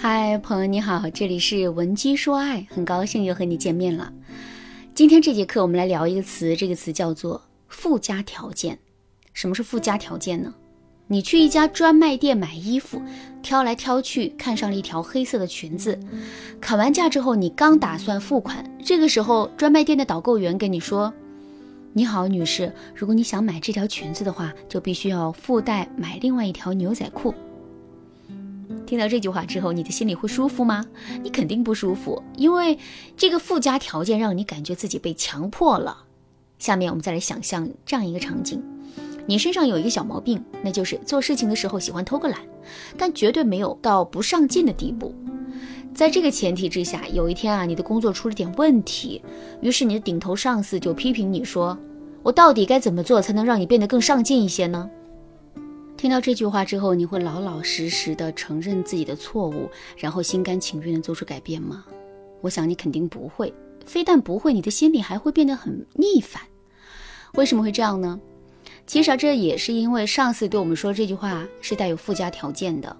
嗨，朋友你好，这里是文姬说爱，很高兴又和你见面了。今天这节课我们来聊一个词，这个词叫做附加条件。什么是附加条件呢？你去一家专卖店买衣服，挑来挑去，看上了一条黑色的裙子，砍完价之后，你刚打算付款，这个时候专卖店的导购员跟你说：“你好，女士，如果你想买这条裙子的话，就必须要附带买另外一条牛仔裤。”听到这句话之后，你的心里会舒服吗？你肯定不舒服，因为这个附加条件让你感觉自己被强迫了。下面我们再来想象这样一个场景：你身上有一个小毛病，那就是做事情的时候喜欢偷个懒，但绝对没有到不上进的地步。在这个前提之下，有一天啊，你的工作出了点问题，于是你的顶头上司就批评你说：“我到底该怎么做才能让你变得更上进一些呢？”听到这句话之后，你会老老实实的承认自己的错误，然后心甘情愿的做出改变吗？我想你肯定不会。非但不会，你的心里还会变得很逆反。为什么会这样呢？其实，这也是因为上司对我们说这句话是带有附加条件的。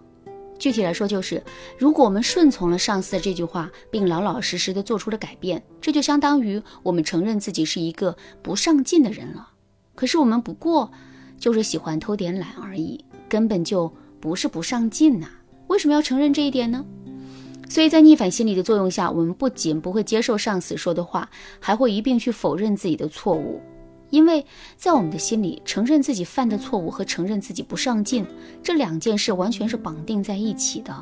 具体来说，就是如果我们顺从了上司的这句话，并老老实实的做出了改变，这就相当于我们承认自己是一个不上进的人了。可是我们不过。就是喜欢偷点懒而已，根本就不是不上进呐。为什么要承认这一点呢？所以在逆反心理的作用下，我们不仅不会接受上司说的话，还会一并去否认自己的错误。因为在我们的心里，承认自己犯的错误和承认自己不上进这两件事完全是绑定在一起的。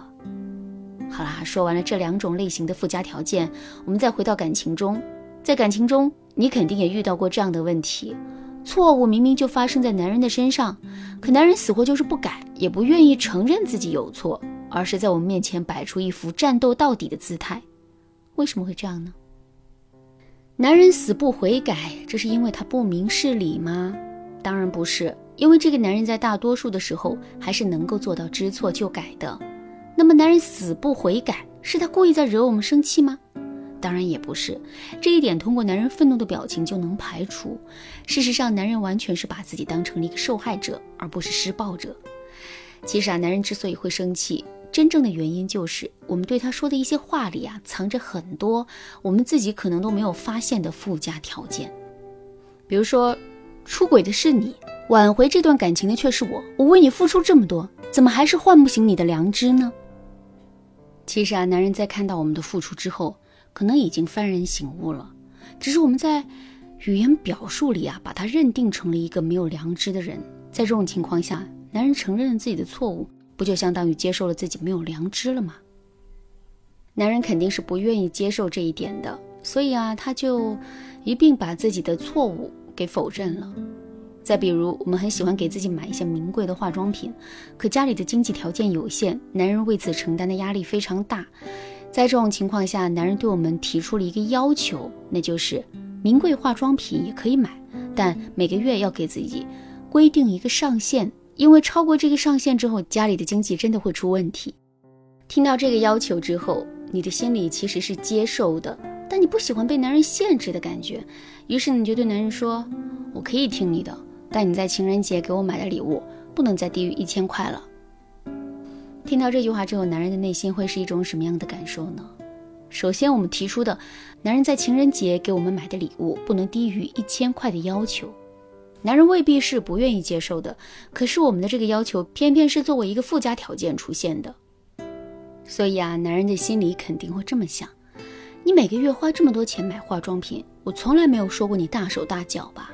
好啦，说完了这两种类型的附加条件，我们再回到感情中，在感情中，你肯定也遇到过这样的问题。错误明明就发生在男人的身上，可男人死活就是不改，也不愿意承认自己有错，而是在我们面前摆出一副战斗到底的姿态。为什么会这样呢？男人死不悔改，这是因为他不明事理吗？当然不是，因为这个男人在大多数的时候还是能够做到知错就改的。那么，男人死不悔改，是他故意在惹我们生气吗？当然也不是，这一点通过男人愤怒的表情就能排除。事实上，男人完全是把自己当成了一个受害者，而不是施暴者。其实啊，男人之所以会生气，真正的原因就是我们对他说的一些话里啊，藏着很多我们自己可能都没有发现的附加条件。比如说，出轨的是你，挽回这段感情的却是我。我为你付出这么多，怎么还是唤不醒你的良知呢？其实啊，男人在看到我们的付出之后，可能已经幡然醒悟了，只是我们在语言表述里啊，把他认定成了一个没有良知的人。在这种情况下，男人承认了自己的错误，不就相当于接受了自己没有良知了吗？男人肯定是不愿意接受这一点的，所以啊，他就一并把自己的错误给否认了。再比如，我们很喜欢给自己买一些名贵的化妆品，可家里的经济条件有限，男人为此承担的压力非常大。在这种情况下，男人对我们提出了一个要求，那就是名贵化妆品也可以买，但每个月要给自己规定一个上限，因为超过这个上限之后，家里的经济真的会出问题。听到这个要求之后，你的心里其实是接受的，但你不喜欢被男人限制的感觉，于是你就对男人说：“我可以听你的，但你在情人节给我买的礼物不能再低于一千块了。”听到这句话之后，男人的内心会是一种什么样的感受呢？首先，我们提出的男人在情人节给我们买的礼物不能低于一千块的要求，男人未必是不愿意接受的，可是我们的这个要求偏偏是作为一个附加条件出现的。所以啊，男人的心里肯定会这么想：你每个月花这么多钱买化妆品，我从来没有说过你大手大脚吧？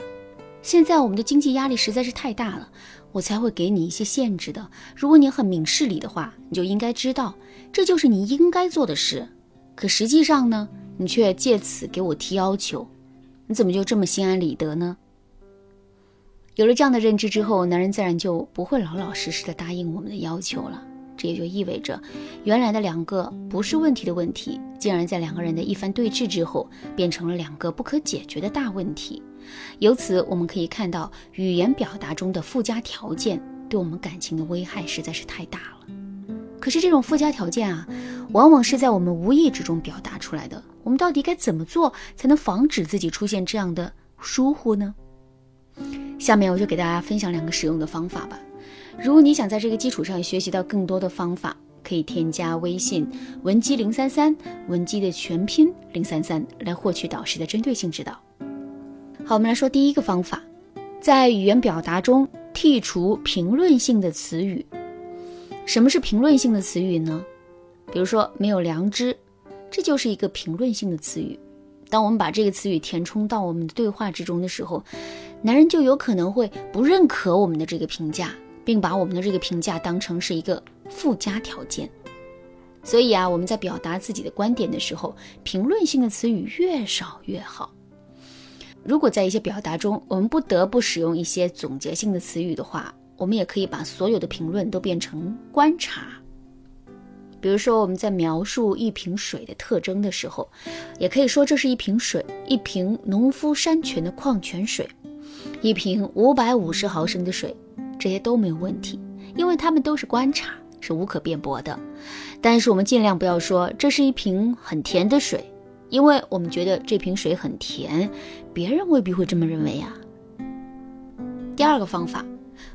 现在我们的经济压力实在是太大了。我才会给你一些限制的。如果你很明事理的话，你就应该知道，这就是你应该做的事。可实际上呢，你却借此给我提要求，你怎么就这么心安理得呢？有了这样的认知之后，男人自然就不会老老实实的答应我们的要求了。这也就意味着，原来的两个不是问题的问题，竟然在两个人的一番对峙之后，变成了两个不可解决的大问题。由此，我们可以看到，语言表达中的附加条件对我们感情的危害实在是太大了。可是，这种附加条件啊，往往是在我们无意之中表达出来的。我们到底该怎么做，才能防止自己出现这样的疏忽呢？下面我就给大家分享两个使用的方法吧。如果你想在这个基础上学习到更多的方法，可以添加微信文姬零三三，文姬的全拼零三三，来获取导师的针对性指导。好，我们来说第一个方法，在语言表达中剔除评论性的词语。什么是评论性的词语呢？比如说没有良知，这就是一个评论性的词语。当我们把这个词语填充到我们的对话之中的时候，男人就有可能会不认可我们的这个评价，并把我们的这个评价当成是一个附加条件。所以啊，我们在表达自己的观点的时候，评论性的词语越少越好。如果在一些表达中，我们不得不使用一些总结性的词语的话，我们也可以把所有的评论都变成观察。比如说，我们在描述一瓶水的特征的时候，也可以说这是一瓶水，一瓶农夫山泉的矿泉水，一瓶五百五十毫升的水，这些都没有问题，因为他们都是观察，是无可辩驳的。但是我们尽量不要说这是一瓶很甜的水，因为我们觉得这瓶水很甜，别人未必会这么认为呀。第二个方法，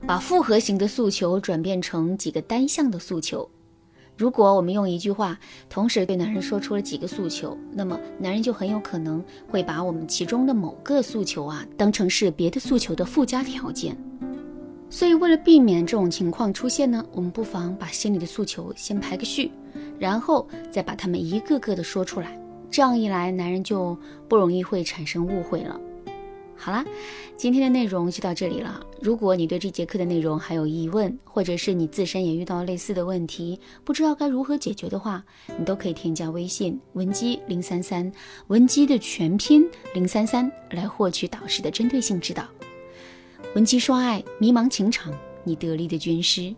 把复合型的诉求转变成几个单向的诉求。如果我们用一句话同时对男人说出了几个诉求，那么男人就很有可能会把我们其中的某个诉求啊当成是别的诉求的附加条件。所以为了避免这种情况出现呢，我们不妨把心里的诉求先排个序，然后再把它们一个个的说出来。这样一来，男人就不容易会产生误会了。好啦，今天的内容就到这里了。如果你对这节课的内容还有疑问，或者是你自身也遇到类似的问题，不知道该如何解决的话，你都可以添加微信文姬零三三，文姬的全拼零三三，来获取导师的针对性指导。文姬说爱，迷茫情场，你得力的军师。